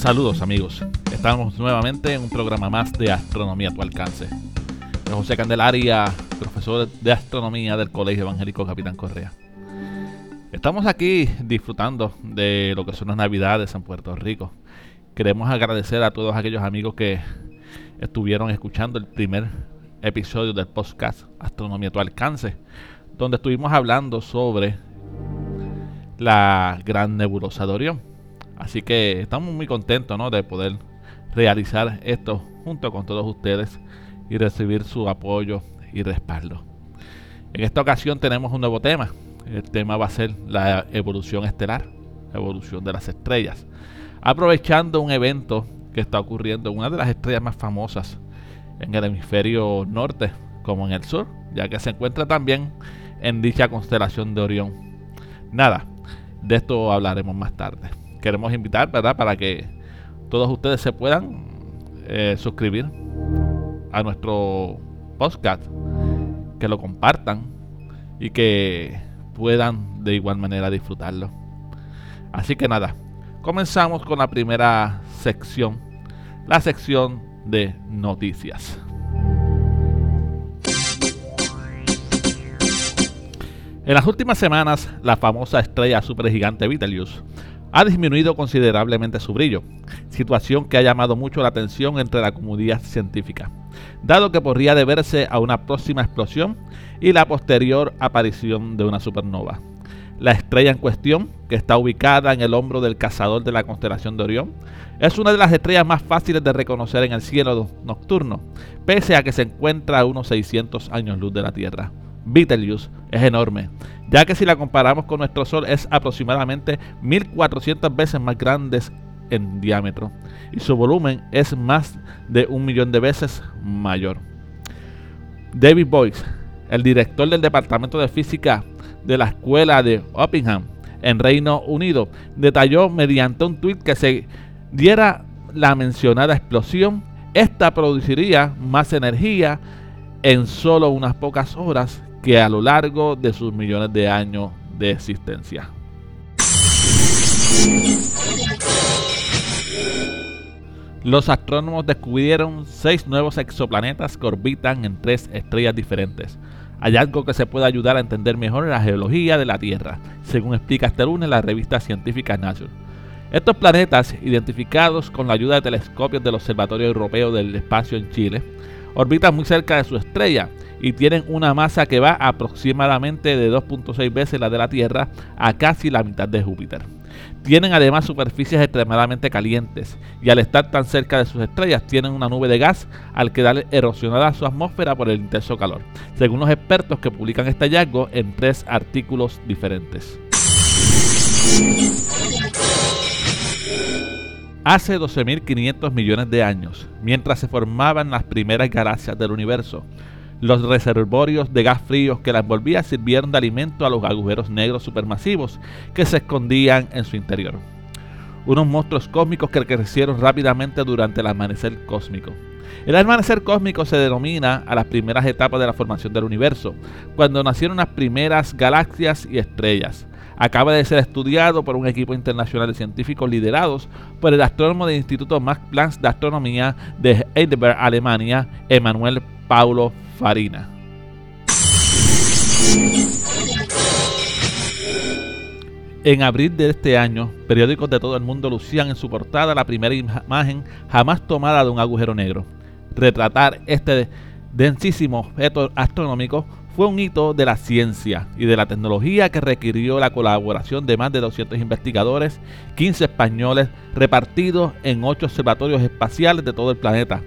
Saludos amigos, estamos nuevamente en un programa más de Astronomía a tu alcance. Soy José Candelaria, profesor de Astronomía del Colegio Evangélico Capitán Correa. Estamos aquí disfrutando de lo que son las Navidades en Puerto Rico. Queremos agradecer a todos aquellos amigos que estuvieron escuchando el primer episodio del podcast Astronomía a tu alcance, donde estuvimos hablando sobre la gran nebulosa de Orión. Así que estamos muy contentos ¿no? de poder realizar esto junto con todos ustedes y recibir su apoyo y respaldo. En esta ocasión tenemos un nuevo tema. El tema va a ser la evolución estelar, la evolución de las estrellas. Aprovechando un evento que está ocurriendo en una de las estrellas más famosas en el hemisferio norte como en el sur, ya que se encuentra también en dicha constelación de Orión. Nada, de esto hablaremos más tarde queremos invitar, ¿verdad? Para que todos ustedes se puedan eh, suscribir a nuestro podcast, que lo compartan y que puedan de igual manera disfrutarlo. Así que nada, comenzamos con la primera sección, la sección de noticias. En las últimas semanas, la famosa estrella supergigante Betelgeuse ha disminuido considerablemente su brillo, situación que ha llamado mucho la atención entre la comunidad científica, dado que podría deberse a una próxima explosión y la posterior aparición de una supernova. La estrella en cuestión, que está ubicada en el hombro del cazador de la constelación de Orión, es una de las estrellas más fáciles de reconocer en el cielo nocturno, pese a que se encuentra a unos 600 años luz de la Tierra. Betelgeuse es enorme, ya que si la comparamos con nuestro Sol es aproximadamente 1400 veces más grande en diámetro y su volumen es más de un millón de veces mayor. David Boyce, el director del Departamento de Física de la Escuela de Uppingham en Reino Unido, detalló mediante un tuit que se diera la mencionada explosión, esta produciría más energía en solo unas pocas horas que a lo largo de sus millones de años de existencia. Los astrónomos descubrieron seis nuevos exoplanetas que orbitan en tres estrellas diferentes, hallazgo que se puede ayudar a entender mejor la geología de la Tierra, según explica este lunes la revista científica Nature. Estos planetas, identificados con la ayuda de telescopios del Observatorio Europeo del Espacio en Chile, orbitan muy cerca de su estrella y tienen una masa que va aproximadamente de 2.6 veces la de la Tierra a casi la mitad de Júpiter. Tienen además superficies extremadamente calientes y al estar tan cerca de sus estrellas tienen una nube de gas al quedar erosionada su atmósfera por el intenso calor, según los expertos que publican este hallazgo en tres artículos diferentes. Hace 12.500 millones de años, mientras se formaban las primeras galaxias del universo, los reservorios de gas fríos que la envolvía sirvieron de alimento a los agujeros negros supermasivos que se escondían en su interior. Unos monstruos cósmicos que crecieron rápidamente durante el amanecer cósmico. El amanecer cósmico se denomina a las primeras etapas de la formación del universo, cuando nacieron las primeras galaxias y estrellas. Acaba de ser estudiado por un equipo internacional de científicos liderados por el astrónomo del Instituto Max Planck de Astronomía de Heidelberg, Alemania, Emanuel Paulo Farina. En abril de este año, periódicos de todo el mundo lucían en su portada la primera imagen jamás tomada de un agujero negro. Retratar este densísimo objeto astronómico fue un hito de la ciencia y de la tecnología que requirió la colaboración de más de 200 investigadores, 15 españoles repartidos en 8 observatorios espaciales de todo el planeta,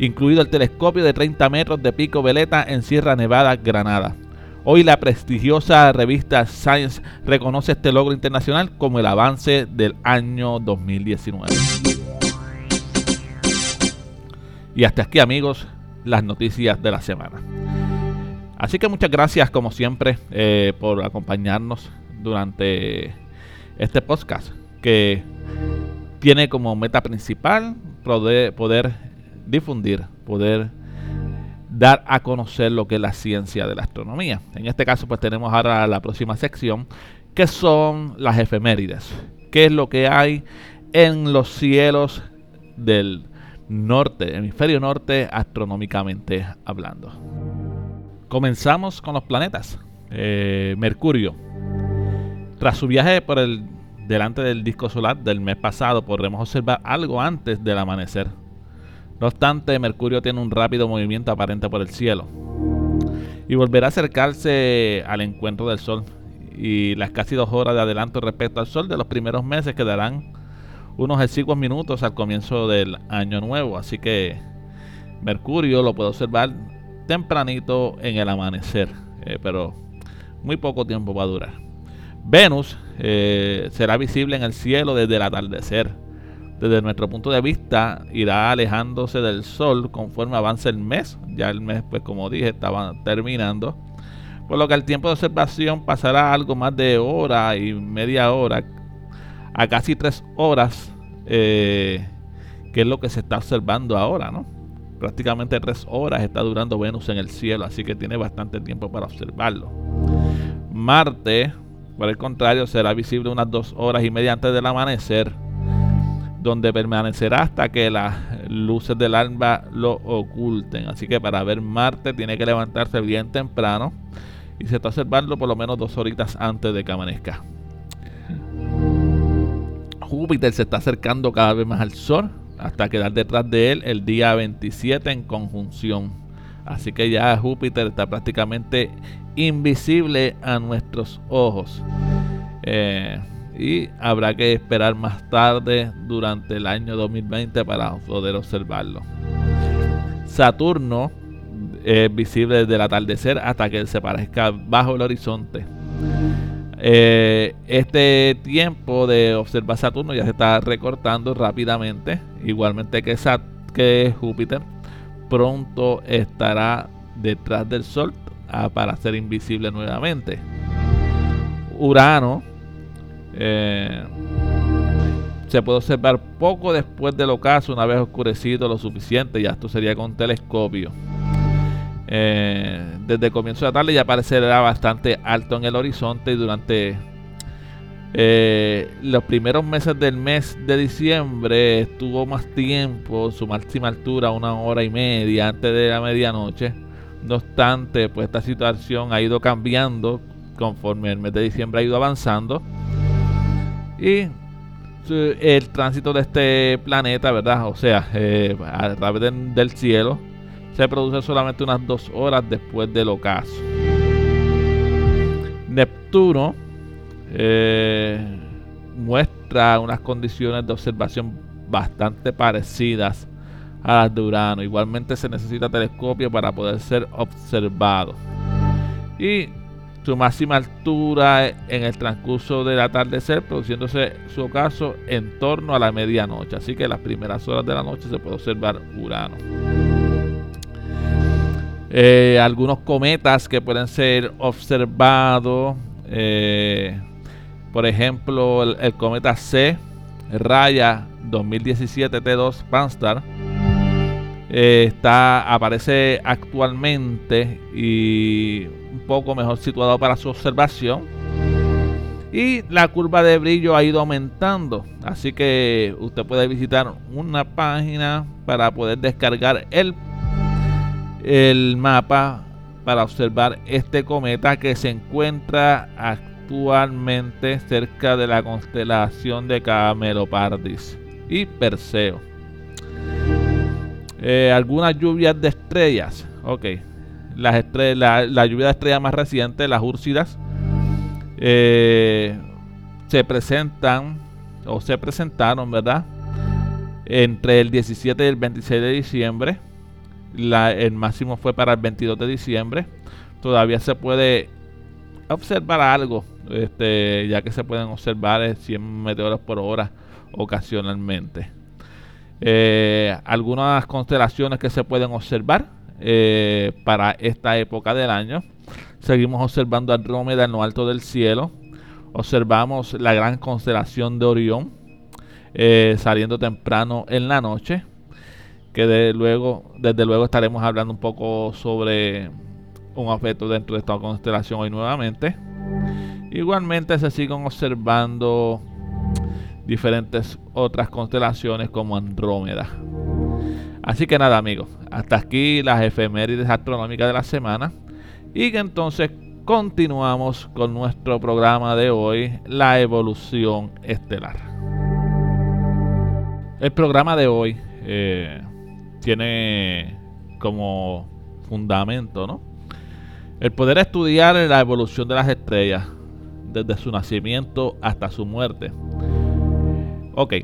incluido el telescopio de 30 metros de pico veleta en Sierra Nevada, Granada. Hoy la prestigiosa revista Science reconoce este logro internacional como el avance del año 2019. Y hasta aquí amigos, las noticias de la semana. Así que muchas gracias como siempre eh, por acompañarnos durante este podcast que tiene como meta principal poder, poder difundir, poder dar a conocer lo que es la ciencia de la astronomía. En este caso, pues tenemos ahora la próxima sección, que son las efemérides. ¿Qué es lo que hay en los cielos del norte, hemisferio norte, astronómicamente hablando. Comenzamos con los planetas. Eh, Mercurio. Tras su viaje por el delante del disco solar del mes pasado, podremos observar algo antes del amanecer. No obstante, Mercurio tiene un rápido movimiento aparente por el cielo y volverá a acercarse al encuentro del Sol. Y las casi dos horas de adelanto respecto al Sol de los primeros meses quedarán unos exiguos minutos al comienzo del año nuevo. Así que Mercurio lo puedo observar tempranito en el amanecer, eh, pero muy poco tiempo va a durar. Venus eh, será visible en el cielo desde el atardecer. Desde nuestro punto de vista, irá alejándose del Sol conforme avance el mes. Ya el mes, pues como dije, estaba terminando. Por lo que el tiempo de observación pasará algo más de hora y media hora a casi tres horas, eh, que es lo que se está observando ahora, ¿no? Prácticamente tres horas está durando Venus en el cielo, así que tiene bastante tiempo para observarlo. Marte, por el contrario, será visible unas dos horas y media antes del amanecer, donde permanecerá hasta que las luces del alba lo oculten. Así que para ver Marte tiene que levantarse bien temprano y se está observando por lo menos dos horitas antes de que amanezca. Júpiter se está acercando cada vez más al Sol hasta quedar detrás de él el día 27 en conjunción. Así que ya Júpiter está prácticamente invisible a nuestros ojos. Eh, y habrá que esperar más tarde durante el año 2020 para poder observarlo. Saturno es visible desde el atardecer hasta que se parezca bajo el horizonte. Eh, este tiempo de observar Saturno ya se está recortando rápidamente, igualmente que, Júpiter. Pronto estará detrás del Sol ah, para ser invisible nuevamente. Urano eh, se puede observar poco después del ocaso, una vez oscurecido lo suficiente, ya esto sería con telescopio. Eh, desde el comienzo de la tarde ya aparecerá bastante alto en el horizonte y durante eh, los primeros meses del mes de diciembre estuvo más tiempo, su máxima altura una hora y media antes de la medianoche. No obstante, pues esta situación ha ido cambiando conforme el mes de diciembre ha ido avanzando. Y el tránsito de este planeta, ¿verdad? O sea, eh, a través del cielo, se produce solamente unas dos horas después del ocaso. Neptuno eh, muestra unas condiciones de observación bastante parecidas a las de Urano. Igualmente se necesita telescopio para poder ser observado. Y su máxima altura en el transcurso del atardecer, produciéndose su ocaso en torno a la medianoche. Así que las primeras horas de la noche se puede observar Urano. Eh, algunos cometas que pueden ser observados. Eh, por ejemplo, el, cometa C, Raya 2017 T2 Panstar. Eh, está, aparece actualmente y un poco mejor situado para su observación. Y la curva de brillo ha ido aumentando. Así que usted puede visitar una página para poder descargar el el mapa para observar este cometa que se encuentra actualmente cerca de la constelación de Camelopardis y Perseo. Eh, algunas lluvias de estrellas. Ok. Las estrellas, la, lluvia de estrellas más reciente, las Úrsidas, eh, se presentan o se presentaron, ¿verdad? Entre el 17 y el 26 de diciembre el máximo fue para el 22 de diciembre. Todavía se puede observar algo, este, ya que se pueden observar 100 meteoros por hora ocasionalmente. Eh, algunas constelaciones que se pueden observar eh, para esta época del año. Seguimos observando Andrómeda en lo alto del cielo. Observamos la gran constelación de Orión eh, saliendo temprano en la noche que de luego, desde luego estaremos hablando un poco sobre un objeto dentro de esta constelación hoy nuevamente. Igualmente se siguen observando diferentes otras constelaciones como Andrómeda. Así que nada amigos, hasta aquí las efemérides astronómicas de la semana y que entonces continuamos con nuestro programa de hoy, la evolución estelar. El programa de hoy eh, tiene como fundamento, ¿no? El poder estudiar la evolución de las estrellas desde su nacimiento hasta su muerte. Ok,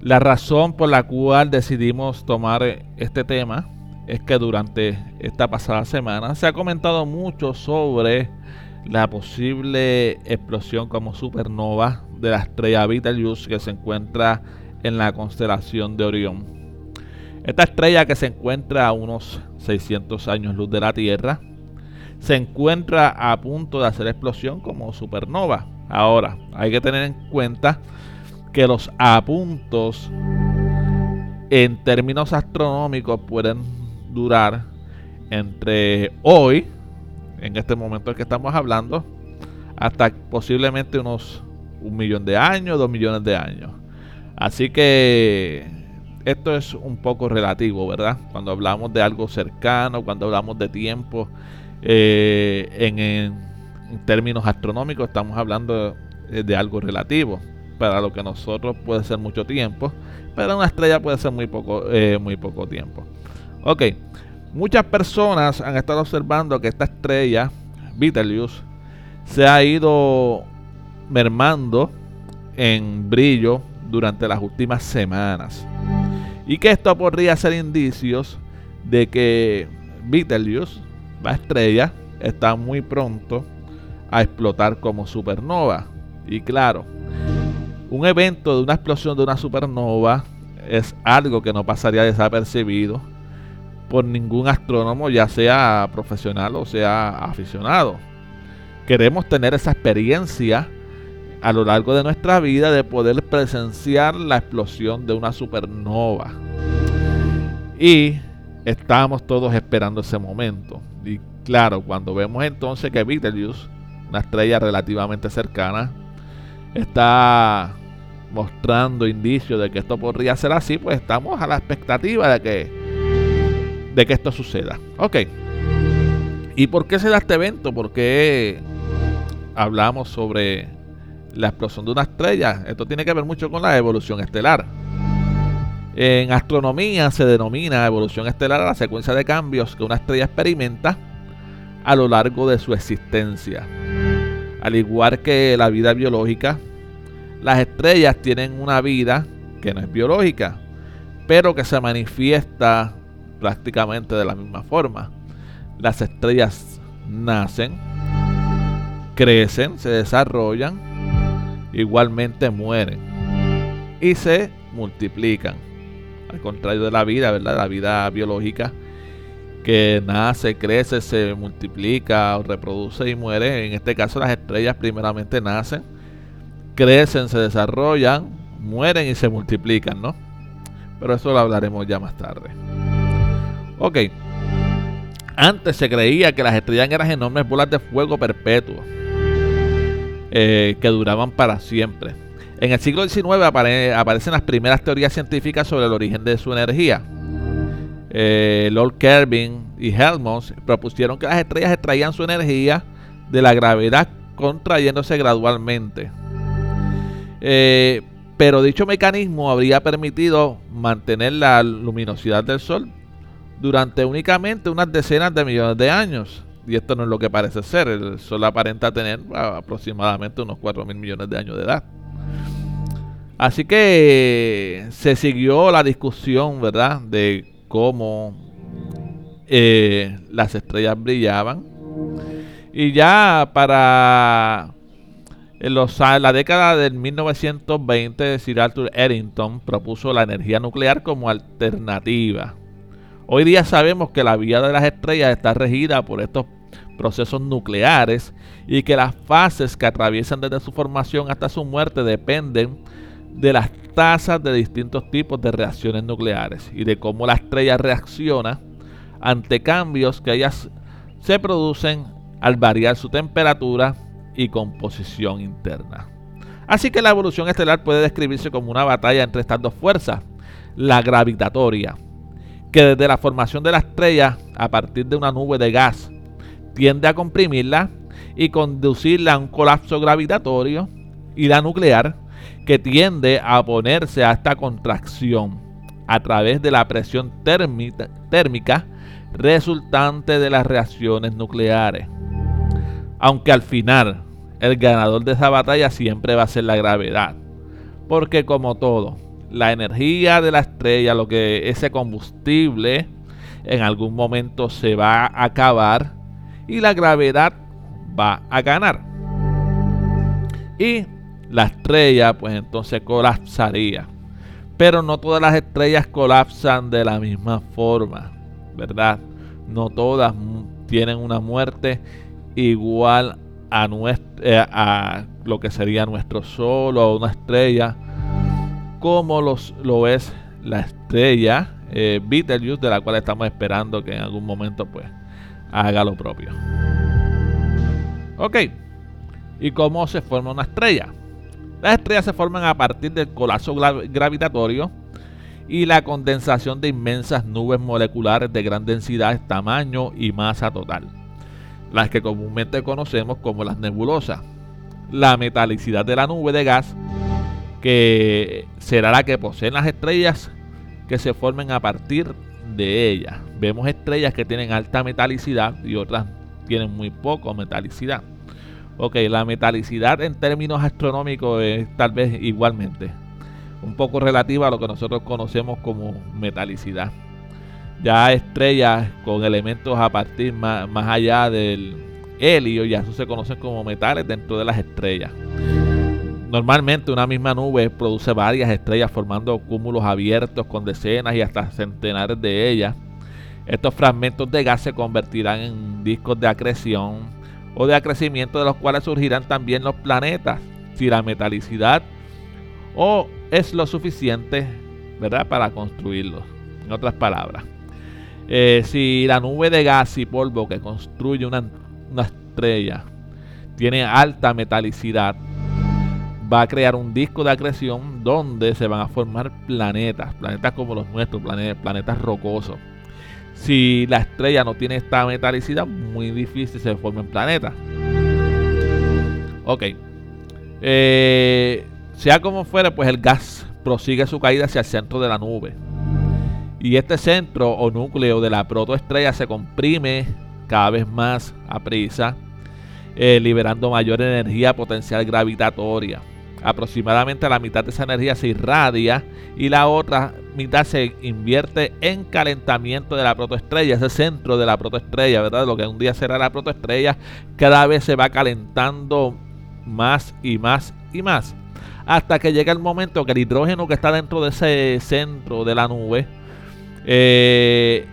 la razón por la cual decidimos tomar este tema es que durante esta pasada semana se ha comentado mucho sobre la posible explosión como supernova de la estrella Betelgeuse que se encuentra en la constelación de Orión. Esta estrella que se encuentra a unos 600 años luz de la Tierra se encuentra a punto de hacer explosión como supernova. Ahora, hay que tener en cuenta que los apuntos en términos astronómicos pueden durar entre hoy, en este momento en que estamos hablando, hasta posiblemente unos un millón de años, dos millones de años. Así que esto es un poco relativo, ¿verdad? Cuando hablamos de algo cercano, cuando hablamos de tiempo, eh, en, términos astronómicos estamos hablando de, algo relativo. Para lo que nosotros puede ser mucho tiempo, para una estrella puede ser muy poco, eh, muy poco tiempo. Ok, muchas personas han estado observando que esta estrella, Betelgeuse, se ha ido mermando en brillo durante las últimas semanas. Y que esto podría ser indicios de que Betelgeuse, la estrella, está muy pronto a explotar como supernova. Y claro, un evento de una explosión de una supernova es algo que no pasaría desapercibido por ningún astrónomo, ya sea profesional o sea aficionado. Queremos tener esa experiencia a lo largo de nuestra vida de poder presenciar la explosión de una supernova. Y estamos todos esperando ese momento. Y claro, cuando vemos entonces que Betelgeuse, una estrella relativamente cercana, está mostrando indicios de que esto podría ser así, pues estamos a la expectativa de que, de que esto suceda. Ok. ¿Y por qué se da este evento? ¿Por qué hablamos sobre la explosión de una estrella. Esto tiene que ver mucho con la evolución estelar. En astronomía se denomina evolución estelar a la secuencia de cambios que una estrella experimenta a lo largo de su existencia. Al igual que la vida biológica, las estrellas tienen una vida que no es biológica, pero que se manifiesta prácticamente de la misma forma. Las estrellas nacen, crecen, se desarrollan igualmente mueren y se multiplican. Al contrario de la vida, ¿verdad? La vida biológica que nace, crece, se multiplica, reproduce y muere. En este caso las estrellas primeramente nacen, crecen, se desarrollan, mueren y se multiplican, ¿no? Pero eso lo hablaremos ya más tarde. Ok. Antes se creía que las estrellas eran enormes bolas de fuego perpetuos eh, que duraban para siempre. En el siglo XIX aparecen las primeras teorías científicas sobre el origen de su energía. Eh, Lord Kelvin y Helmholtz propusieron que las estrellas extraían su energía de la gravedad contrayéndose gradualmente. Eh, pero dicho mecanismo habría permitido mantener la luminosidad del Sol durante únicamente unas decenas de millones de años y esto no es lo que parece ser. El Sol aparenta tener aproximadamente unos 4 mil millones de años de edad. Así que se siguió la discusión, ¿verdad?, de cómo eh, las estrellas brillaban. Y ya para los, la década del 1920, Sir Arthur Eddington propuso la energía nuclear como alternativa. Hoy día sabemos que la vida de las estrellas está regida por estos procesos nucleares y que las fases que atraviesan desde su formación hasta su muerte dependen de las tasas de distintos tipos de reacciones nucleares y de cómo la estrella reacciona ante cambios que ellas se producen al variar su temperatura y composición interna. Así que la evolución estelar puede describirse como una batalla entre estas dos fuerzas, la gravitatoria, que desde la formación de la estrella a partir de una nube de gas tiende a comprimirla y conducirla a un colapso gravitatorio, y la nuclear, que tiende a oponerse a esta contracción a través de la presión térmica resultante de las reacciones nucleares. Aunque al final el ganador de esa batalla siempre va a ser la gravedad. Porque como todo, la energía de la estrella, lo que ese combustible, en algún momento se va a acabar y la gravedad va a ganar. Y la estrella pues entonces colapsaría. Pero no todas las estrellas colapsan de la misma forma, ¿verdad? No todas tienen una muerte igual a, eh, a lo que sería nuestro Sol o una estrella, como los, lo es la estrella eh, Betelgeuse, de la cual estamos esperando que en algún momento pues haga lo propio. Ok, ¿y cómo se forma una estrella? Las estrellas se forman a partir del colapso gravitatorio y la condensación de inmensas nubes moleculares de gran densidad, tamaño y masa total, las que comúnmente conocemos como las nebulosas. La metalicidad de la nube de gas, que será la que poseen las estrellas que se formen a partir de ellas. Vemos estrellas que tienen alta metalicidad y otras tienen muy poco metalicidad. Ok, la metalicidad en términos astronómicos es tal vez igualmente un poco relativa a lo que nosotros conocemos como metalicidad. Ya estrellas con elementos a partir más, más allá del helio, ya eso se conocen como metales dentro de las estrellas. Normalmente una misma nube produce varias estrellas formando cúmulos abiertos con decenas y hasta centenares de ellas. Estos fragmentos de gas se convertirán en discos de acreción o de acrecimiento de los cuales surgirán también los planetas, si la metalicidad o es lo suficiente, ¿verdad?, para construirlos. En otras palabras, eh, si la nube de gas y polvo que construye una, una estrella tiene alta metalicidad, va a crear un disco de acreción donde se van a formar planetas, planetas como los nuestros, planetas, planetas rocosos. Si la estrella no tiene esta metalicidad, muy difícil se formen planetas. Ok. Eh, sea como fuere, pues el gas prosigue su caída hacia el centro de la nube. Y este centro o núcleo de la protoestrella se comprime cada vez más a prisa, eh, liberando mayor energía potencial gravitatoria. Aproximadamente la mitad de esa energía se irradia y la otra mitad se invierte en calentamiento de la protoestrella, ese centro de la protoestrella, ¿verdad? Lo que un día será la protoestrella, cada vez se va calentando más y más y más. Hasta que llega el momento que el hidrógeno que está dentro de ese centro de la nube eh,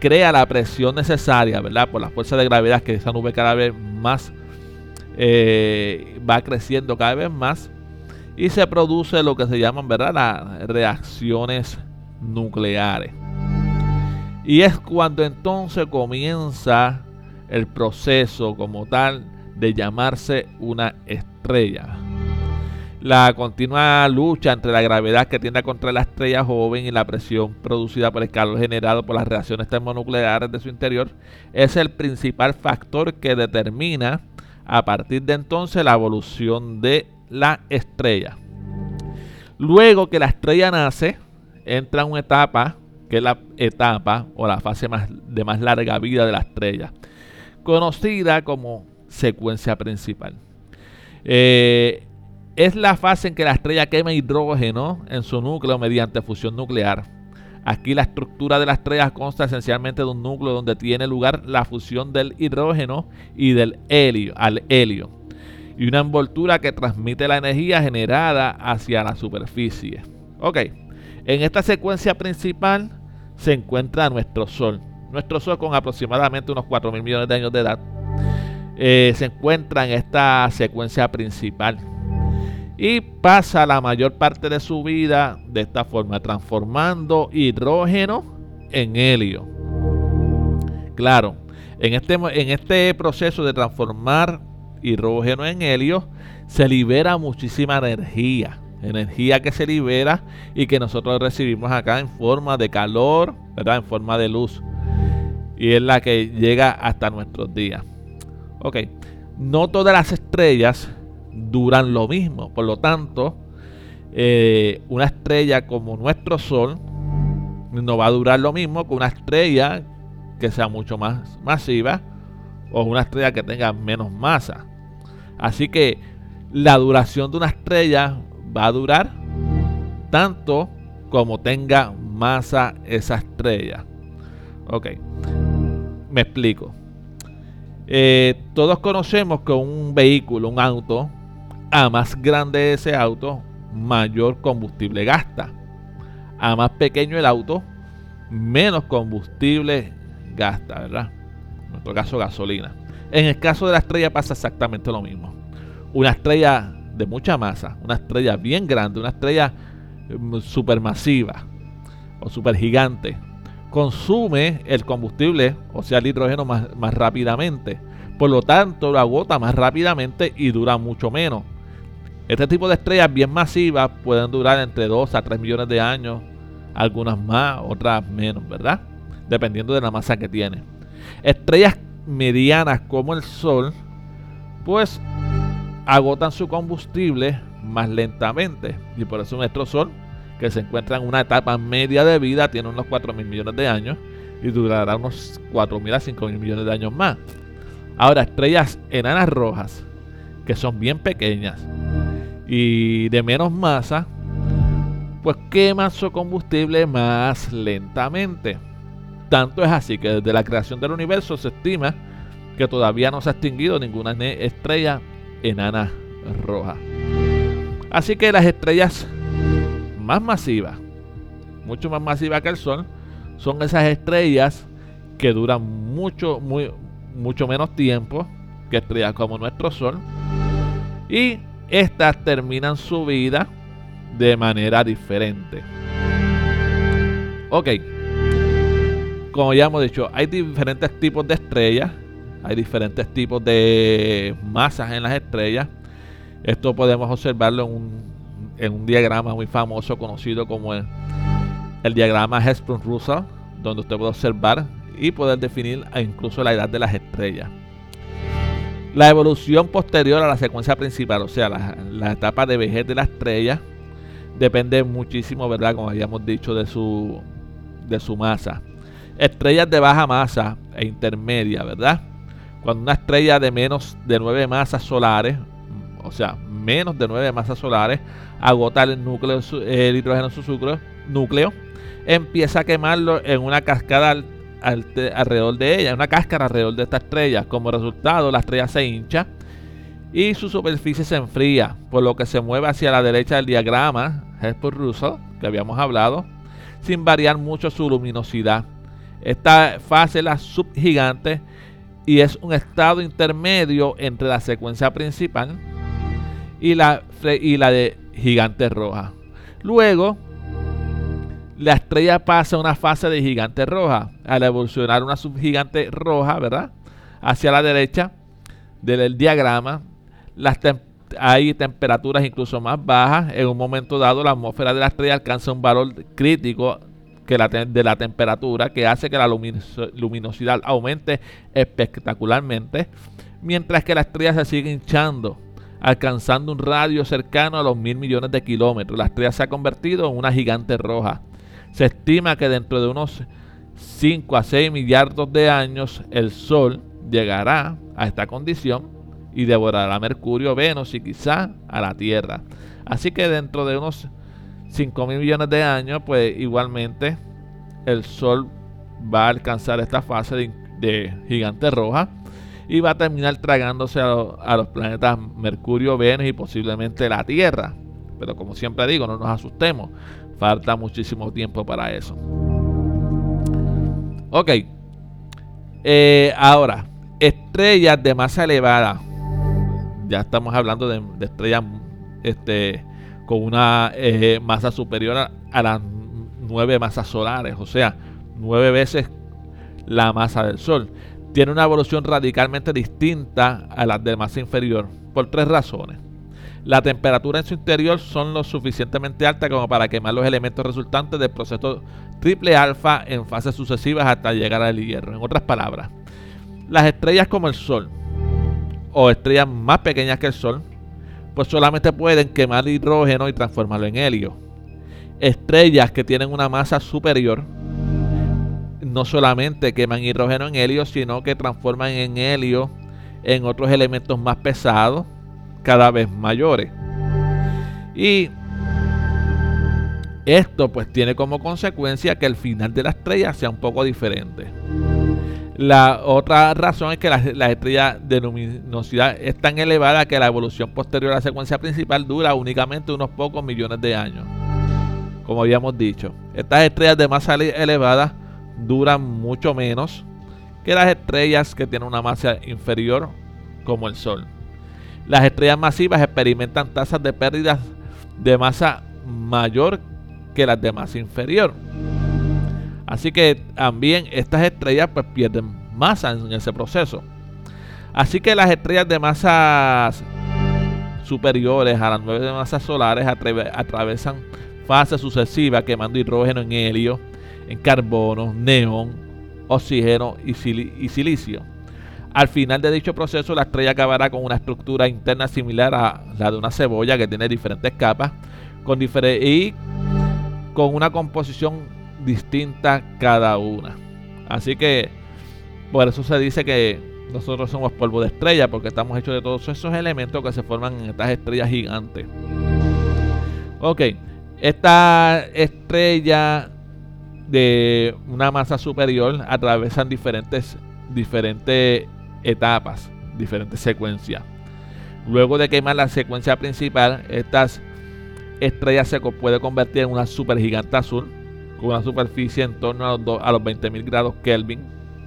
crea la presión necesaria, ¿verdad? Por la fuerza de gravedad que esa nube cada vez más eh, va creciendo cada vez más y se produce lo que se llaman ¿verdad? las reacciones nucleares. Y es cuando entonces comienza el proceso como tal de llamarse una estrella. La continua lucha entre la gravedad que tiende contra la estrella joven y la presión producida por el calor generado por las reacciones termonucleares de su interior es el principal factor que determina a partir de entonces la evolución de la estrella. Luego que la estrella nace, entra en una etapa que es la etapa o la fase más, de más larga vida de la estrella, conocida como secuencia principal. Eh, es la fase en que la estrella quema hidrógeno en su núcleo mediante fusión nuclear. Aquí la estructura de la estrella consta esencialmente de un núcleo donde tiene lugar la fusión del hidrógeno y del helio al helio y una envoltura que transmite la energía generada hacia la superficie. Ok, en esta secuencia principal se encuentra nuestro Sol. Nuestro Sol con aproximadamente unos 4 mil millones de años de edad eh, se encuentra en esta secuencia principal y pasa la mayor parte de su vida de esta forma, transformando hidrógeno en helio. Claro, en este, en este proceso de transformar hidrógeno en helio, se libera muchísima energía. Energía que se libera y que nosotros recibimos acá en forma de calor, ¿verdad? En forma de luz. Y es la que llega hasta nuestros días. Ok, no todas las estrellas duran lo mismo. Por lo tanto, eh, una estrella como nuestro Sol no va a durar lo mismo que una estrella que sea mucho más masiva o una estrella que tenga menos masa. Así que la duración de una estrella va a durar tanto como tenga masa esa estrella. Ok, me explico. Eh, todos conocemos que un vehículo, un auto, a más grande ese auto, mayor combustible gasta. A más pequeño el auto, menos combustible gasta, ¿verdad? En nuestro caso, gasolina. En el caso de la estrella pasa exactamente lo mismo. Una estrella de mucha masa, una estrella bien grande, una estrella mm, supermasiva o supergigante, consume el combustible, o sea, el hidrógeno más, más rápidamente. Por lo tanto, lo agota más rápidamente y dura mucho menos. Este tipo de estrellas bien masivas pueden durar entre 2 a 3 millones de años, algunas más, otras menos, ¿verdad? Dependiendo de la masa que tiene. Estrellas medianas como el Sol, pues agotan su combustible más lentamente. Y por eso nuestro Sol, que se encuentra en una etapa media de vida, tiene unos 4 mil millones de años y durará unos 4 mil a 5 mil millones de años más. Ahora, estrellas enanas rojas, que son bien pequeñas, y de menos masa, pues queman su combustible más lentamente. Tanto es así que desde la creación del universo se estima que todavía no se ha extinguido ninguna estrella enana roja. Así que las estrellas más masivas, mucho más masivas que el Sol, son esas estrellas que duran mucho, mucho menos tiempo que estrellas como nuestro Sol. Y estas terminan su vida de manera diferente. Ok, como ya hemos dicho, hay diferentes tipos de estrellas, hay diferentes tipos de masas en las estrellas. Esto podemos observarlo en un, diagrama muy famoso conocido como el, diagrama Hesperus-Russell, donde usted puede observar y poder definir incluso la edad de las estrellas. La evolución posterior a la secuencia principal, o sea, la, etapa de vejez de la estrella, depende muchísimo, ¿verdad? Como habíamos dicho, de su, de su masa. Estrellas de baja masa e intermedia, ¿verdad? Cuando una estrella de menos de 9 masas solares, o sea, menos de 9 masas solares, agota el núcleo, el hidrógeno en su núcleo, empieza a quemarlo en una cascada alrededor de ella, una cáscara alrededor de esta estrella. Como resultado, la estrella se hincha y su superficie se enfría, por lo que se mueve hacia la derecha del diagrama Hesper-Russell que habíamos hablado, sin variar mucho su luminosidad. Esta fase es la subgigante y es un estado intermedio entre la secuencia principal y la, y la de gigante roja. Luego, la estrella pasa a una fase de gigante roja. Al evolucionar una subgigante roja, ¿verdad? Hacia la derecha del diagrama, las hay temperaturas incluso más bajas. En un momento dado, la atmósfera de la estrella alcanza un valor crítico que la de la temperatura que hace que la luminosidad aumente espectacularmente, mientras que la estrella se sigue hinchando, alcanzando un radio cercano a los mil millones de kilómetros. La estrella se ha convertido en una gigante roja. Se estima que dentro de unos 5 a 6 millardos de años el Sol llegará a esta condición y devorará Mercurio, Venus y quizá a la Tierra. Así que dentro de unos 5 mil millones de años, pues igualmente el Sol va a alcanzar esta fase de, gigante roja y va a terminar tragándose a, a, los planetas Mercurio, Venus y posiblemente la Tierra. Pero como siempre digo, no nos asustemos. Falta muchísimo tiempo para eso. Ok. Eh, ahora, estrellas de masa elevada. Ya estamos hablando de, estrellas este, con una eh, masa superior a, las nueve masas solares. O sea, nueve veces la masa del Sol. tiene una evolución radicalmente distinta a las de masa inferior por tres razones. La temperatura en su interior son lo suficientemente alta como para quemar los elementos resultantes del proceso triple alfa en fases sucesivas hasta llegar al hierro. En otras palabras, las estrellas como el Sol o estrellas más pequeñas que el Sol, pues solamente pueden quemar hidrógeno y transformarlo en helio. Estrellas que tienen una masa superior no solamente queman hidrógeno en helio, sino que transforman en helio en otros elementos más pesados, cada vez mayores. Y esto pues tiene como consecuencia que el final de la estrella sea un poco diferente. La otra razón es que la, estrella de luminosidad es tan elevada que la evolución posterior a la secuencia principal dura únicamente unos pocos millones de años. Como habíamos dicho, estas estrellas de masa elevada duran mucho menos que las estrellas que tienen una masa inferior como el Sol. Las estrellas masivas experimentan tasas de pérdidas de masa mayor que las de masa inferior. Así que también estas estrellas pues pierden masa en ese proceso. Así que las estrellas de masas superiores a las nueve masas solares atravesan fases sucesivas quemando hidrógeno en helio, en carbono, neón, oxígeno y, silicio. Al final de dicho proceso, la estrella acabará con una estructura interna similar a la de una cebolla que tiene diferentes capas con y con una composición distinta cada una. Así que por eso se dice que nosotros somos polvo de estrella, porque estamos hechos de todos esos elementos que se forman en estas estrellas gigantes. Ok, esta estrella de una masa superior atravesan diferentes, diferentes etapas, diferentes secuencias. Luego de quemar la secuencia principal, estas estrellas se puede convertir en una supergigante azul con una superficie en torno a los, los 20.000 grados Kelvin,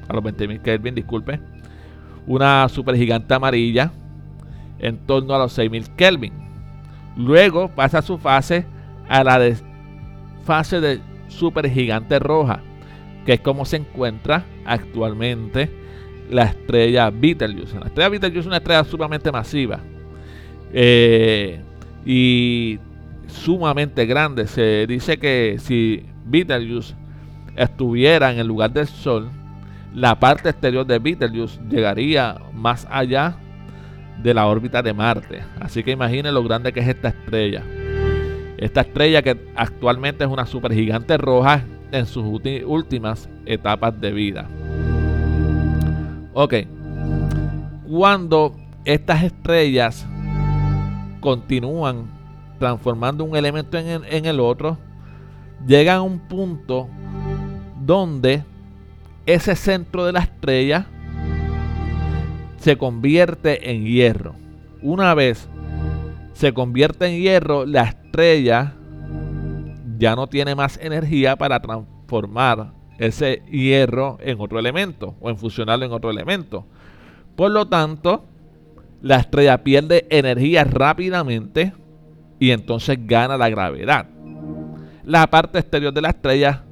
a los 20.000 Kelvin, disculpe. Una supergigante amarilla en torno a los 6.000 Kelvin. Luego pasa su fase a la fase de supergigante roja, que es como se encuentra actualmente la estrella Betelgeuse. La estrella Betelgeuse es una estrella sumamente masiva eh, y sumamente grande. Se dice que si Betelgeuse estuviera en el lugar del Sol, la parte exterior de Betelgeuse llegaría más allá de la órbita de Marte. Así que imaginen lo grande que es esta estrella. Esta estrella que actualmente es una supergigante roja en sus últimas etapas de vida. Ok. Cuando estas estrellas continúan transformando un elemento en en el otro, llegan a un punto donde ese centro de la estrella se convierte en hierro. Una vez se convierte en hierro, la estrella ya no tiene más energía para transformar ese hierro en otro elemento o en fusionarlo en otro elemento. Por lo tanto, la estrella pierde energía rápidamente y entonces gana la gravedad. La parte exterior de la estrella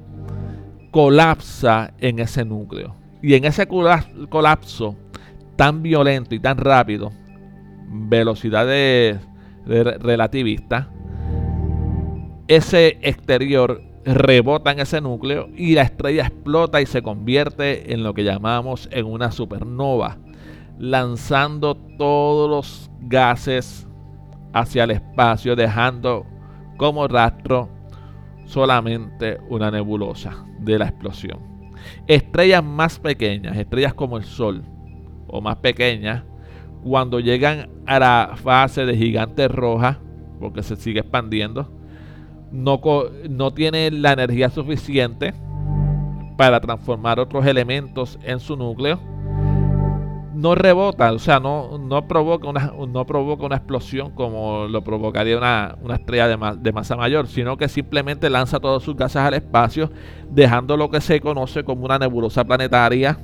colapsa en ese núcleo. Y en ese colapso tan violento y tan rápido, velocidades relativistas, ese exterior rebota en ese núcleo y la estrella explota y se convierte en lo que llamamos en una supernova, lanzando todos los gases hacia el espacio, dejando como rastro solamente una nebulosa de la explosión. Estrellas más pequeñas, estrellas como el Sol o más pequeñas, cuando llegan a la fase de gigante roja, porque se sigue expandiendo, no, no la energía suficiente para transformar otros elementos en su núcleo no rebota, o sea, no, no, provoca, una, no provoca una explosión como lo provocaría una, estrella de, de, masa mayor, sino que simplemente lanza todos sus gases al espacio, dejando lo que se conoce como una nebulosa planetaria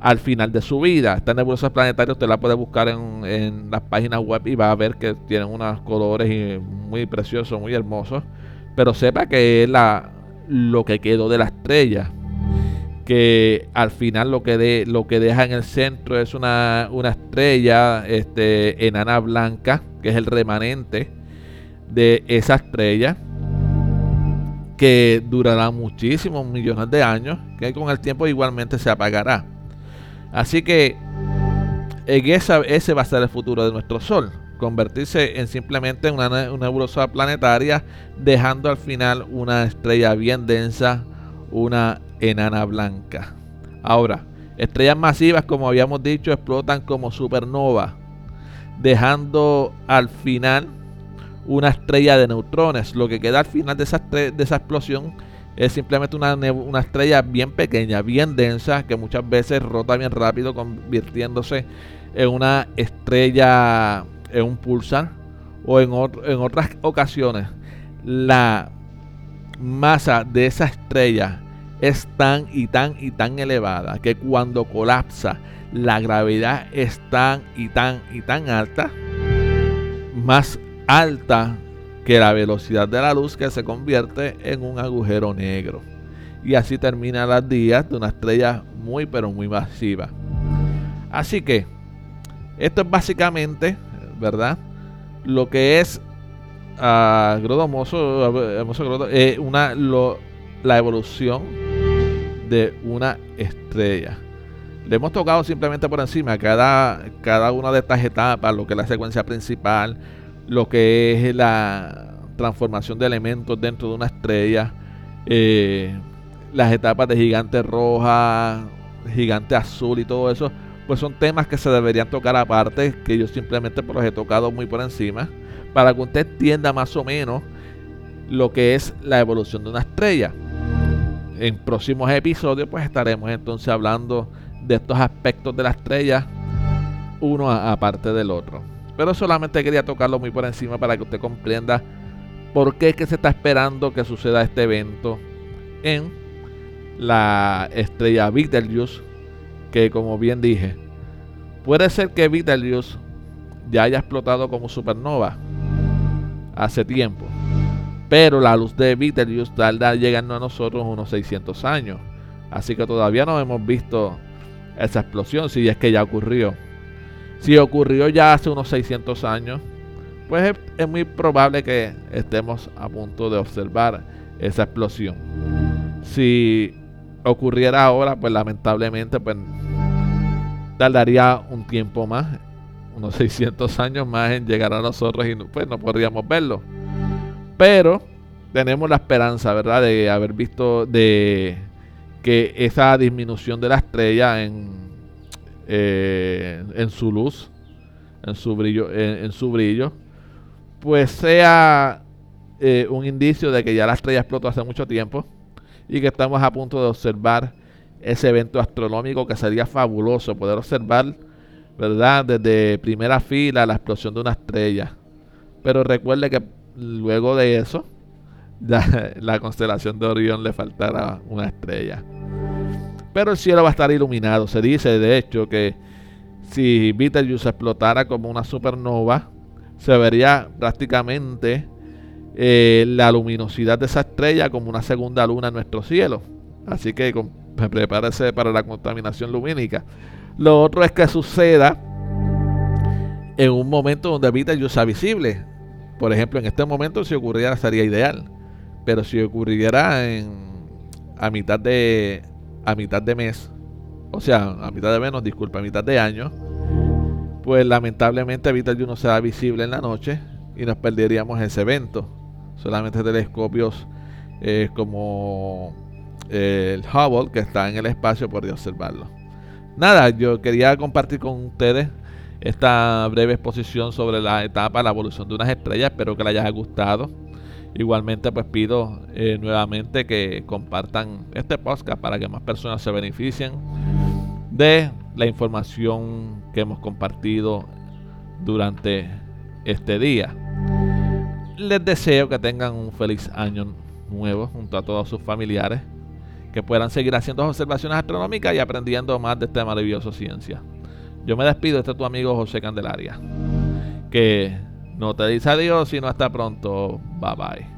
al final de su vida. Esta nebulosa planetaria usted la puede buscar en, en las páginas web y va a ver que tienen unos colores muy preciosos, muy hermosos, pero sepa que es la, lo que quedó de la estrella. Que al final lo que, de, lo que deja en el centro es una, una estrella este, enana blanca, que es el remanente de esa estrella, que durará muchísimos millones de años, que con el tiempo igualmente se apagará. Así que en esa, ese va a ser el futuro de nuestro Sol, convertirse en simplemente una, una nebulosa planetaria, dejando al final una estrella bien densa, una enana blanca. Ahora, estrellas masivas, como habíamos dicho, explotan como supernova, dejando al final una estrella de neutrones. Lo que queda al final de esa, de esa explosión es simplemente una, una, estrella bien pequeña, bien densa, que muchas veces rota bien rápido, convirtiéndose en una estrella, en un pulsar, o en, en otras ocasiones la masa de esa estrella es tan y tan y tan elevada que cuando colapsa la gravedad es tan y tan y tan alta, más alta que la velocidad de la luz que se convierte en un agujero negro. Y así termina las días de una estrella muy pero muy masiva. Así que esto es básicamente, ¿verdad? Lo que es uh, una, la evolución de una estrella. Le hemos tocado simplemente por encima cada, cada una de estas etapas, lo que es la secuencia principal, lo que es la transformación de elementos dentro de una estrella, eh, las etapas de gigante roja, gigante azul y todo eso, pues son temas que se deberían tocar aparte, que yo simplemente pues los he tocado muy por encima, para que usted entienda más o menos lo que es la evolución de una estrella. En próximos episodios pues estaremos entonces hablando de estos aspectos de la estrella, uno aparte del otro. Pero solamente quería tocarlo muy por encima para que usted comprenda por qué es que se está esperando que suceda este evento en la estrella Betelgeuse, que como bien dije, puede ser que Betelgeuse ya haya explotado como supernova hace tiempo. Pero la luz de Betelgeuse tarda llegando a nosotros unos 600 años. Así que todavía no hemos visto esa explosión, si es que ya ocurrió. Si ocurrió ya hace unos 600 años, pues es, muy probable que estemos a punto de observar esa explosión. Si ocurriera ahora, pues lamentablemente pues tardaría un tiempo más, unos 600 años más en llegar a nosotros y pues no podríamos verlo. Pero tenemos la esperanza, ¿verdad? De haber visto de que esa disminución de la estrella en eh, en su luz, en su brillo, en, su brillo, pues sea eh, un indicio de que ya la estrella explotó hace mucho tiempo y que estamos a punto de observar ese evento astronómico que sería fabuloso poder observar, ¿verdad? Desde primera fila la explosión de una estrella. Pero recuerde que luego de eso, la constelación de Orión le faltará una estrella pero el cielo va a estar iluminado. Se dice, de hecho, que si Betelgeuse explotara como una supernova, se vería prácticamente eh, la luminosidad de esa estrella como una segunda luna en nuestro cielo. Así que prepárese para la contaminación lumínica. Lo otro es que suceda en un momento donde Betelgeuse sea visible. Por ejemplo, en este momento si ocurriera sería ideal. Pero si ocurriera en, a mitad de a mitad de mes, o sea, a mitad de menos, disculpa, a mitad de año, pues lamentablemente Betelgeuse no será visible en la noche y nos perderíamos ese evento. Solamente telescopios eh, como el Hubble, que está en el espacio, podría observarlo. Nada, yo quería compartir con ustedes esta breve exposición sobre la etapa, la evolución de unas estrellas. Espero que les haya gustado. Igualmente pues pido eh, nuevamente que compartan este podcast para que más personas se beneficien de la información que hemos compartido durante este día. Les deseo que tengan un feliz año nuevo junto a todos sus familiares, que puedan seguir haciendo observaciones astronómicas y aprendiendo más de esta maravillosa ciencia. Yo me despido, este es tu amigo José Candelaria. Que no te dice adiós, sino hasta pronto. Bye bye.